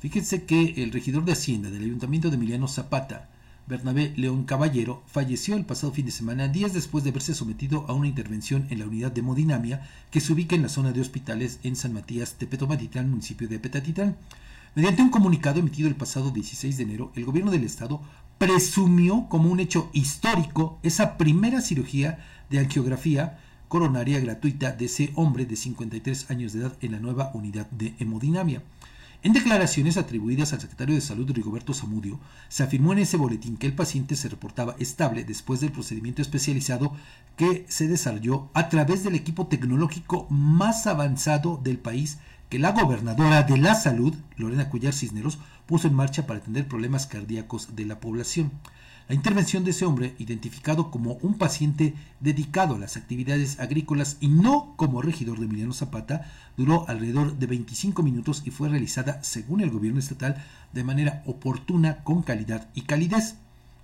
Fíjense que el regidor de Hacienda del Ayuntamiento de Emiliano Zapata, Bernabé León Caballero, falleció el pasado fin de semana, días después de haberse sometido a una intervención en la unidad de hemodinamia que se ubica en la zona de hospitales en San Matías Tepetomatitán, municipio de Petatitán. Mediante un comunicado emitido el pasado 16 de enero, el gobierno del estado presumió como un hecho histórico esa primera cirugía de angiografía coronaria gratuita de ese hombre de 53 años de edad en la nueva unidad de hemodinamia. En declaraciones atribuidas al secretario de Salud Rigoberto Zamudio, se afirmó en ese boletín que el paciente se reportaba estable después del procedimiento especializado que se desarrolló a través del equipo tecnológico más avanzado del país que la gobernadora de la salud, Lorena Cuyar Cisneros, puso en marcha para atender problemas cardíacos de la población. La intervención de ese hombre, identificado como un paciente dedicado a las actividades agrícolas y no como regidor de Emiliano Zapata, duró alrededor de 25 minutos y fue realizada, según el gobierno estatal, de manera oportuna, con calidad y calidez.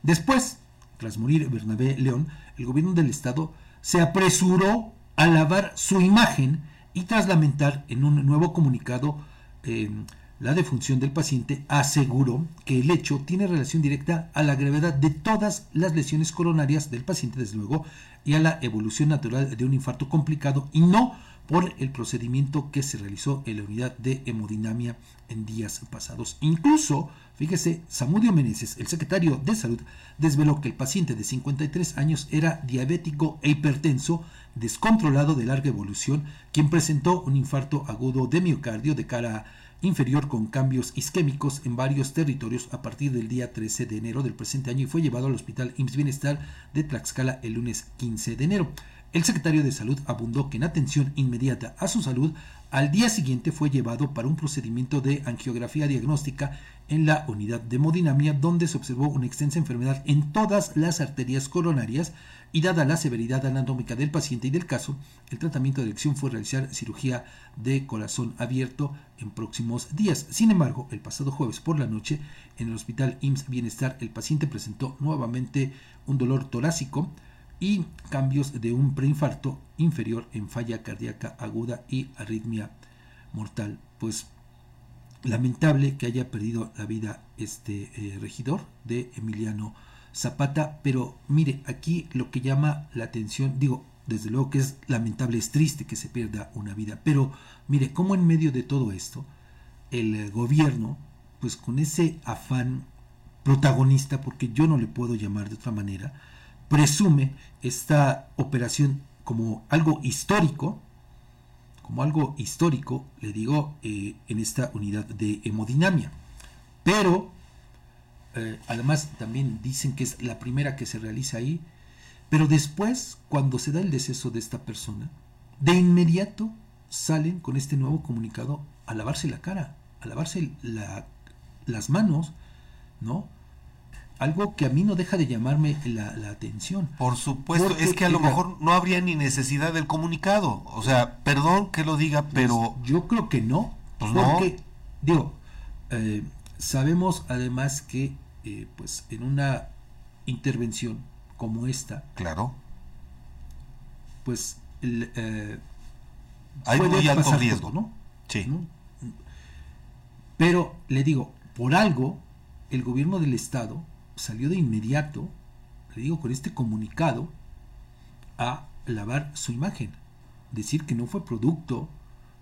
Después, tras morir Bernabé León, el gobierno del estado se apresuró a lavar su imagen y tras lamentar en un nuevo comunicado eh, la defunción del paciente aseguró que el hecho tiene relación directa a la gravedad de todas las lesiones coronarias del paciente, desde luego, y a la evolución natural de un infarto complicado y no por el procedimiento que se realizó en la unidad de hemodinamia en días pasados. Incluso, fíjese, Samudio Meneses, el secretario de Salud, desveló que el paciente de 53 años era diabético e hipertenso, descontrolado de larga evolución, quien presentó un infarto agudo de miocardio de cara inferior con cambios isquémicos en varios territorios a partir del día 13 de enero del presente año y fue llevado al Hospital IMSS Bienestar de Tlaxcala el lunes 15 de enero. El secretario de Salud abundó que en atención inmediata a su salud, al día siguiente fue llevado para un procedimiento de angiografía diagnóstica en la unidad de hemodinamia, donde se observó una extensa enfermedad en todas las arterias coronarias y dada la severidad anatómica del paciente y del caso, el tratamiento de elección fue realizar cirugía de corazón abierto en próximos días. Sin embargo, el pasado jueves por la noche, en el hospital IMSS Bienestar, el paciente presentó nuevamente un dolor torácico y cambios de un preinfarto inferior en falla cardíaca aguda y arritmia mortal. Pues lamentable que haya perdido la vida este eh, regidor de Emiliano Zapata, pero mire, aquí lo que llama la atención, digo, desde luego que es lamentable, es triste que se pierda una vida, pero mire, cómo en medio de todo esto, el gobierno, pues con ese afán protagonista, porque yo no le puedo llamar de otra manera, presume esta operación como algo histórico, como algo histórico, le digo, eh, en esta unidad de hemodinamia. Pero, eh, además, también dicen que es la primera que se realiza ahí. Pero después, cuando se da el deceso de esta persona, de inmediato salen con este nuevo comunicado a lavarse la cara, a lavarse las manos, ¿no? Algo que a mí no deja de llamarme la, atención. Por supuesto, es que a lo mejor no habría ni necesidad del comunicado. O sea, perdón que lo diga, pues, pero... Yo creo que no. Pues porque, digo, eh, sabemos además que eh, pues en una intervención como esta... Claro. Pues... El, eh, Hay muy alto riesgo, ¿no? Sí. Pero, le digo, por algo, el gobierno del Estado salió de inmediato, le digo, con este comunicado, a lavar su imagen. Decir que no fue producto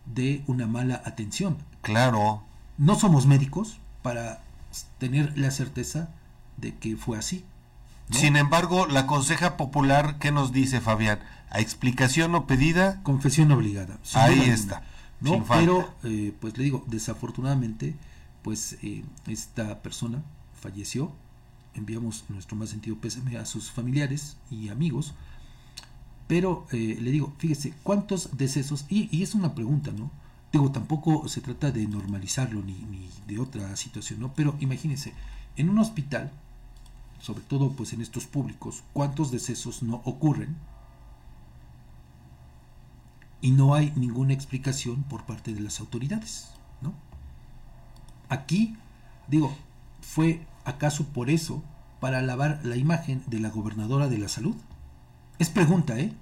de una mala atención. Claro. No somos médicos para tener la certeza de que fue así. Sin embargo, la conseja popular, ¿qué nos dice Fabián? A explicación o pedida. Confesión obligada. Ahí está. ¿no? Pero, eh, pues le digo, desafortunadamente, pues eh, esta persona falleció enviamos nuestro más sentido pésame a sus familiares y amigos. Pero eh, le digo, fíjese, ¿cuántos decesos? Y, es una pregunta, ¿no? Digo, tampoco se trata de normalizarlo ni, ni de otra situación, ¿no? Pero imagínense, en un hospital, sobre todo pues en estos públicos, ¿cuántos decesos no ocurren? Y no hay ninguna explicación por parte de las autoridades, ¿no? Aquí, digo, fue acaso por eso para lavar la imagen de la gobernadora de la salud? Es pregunta, ¿eh?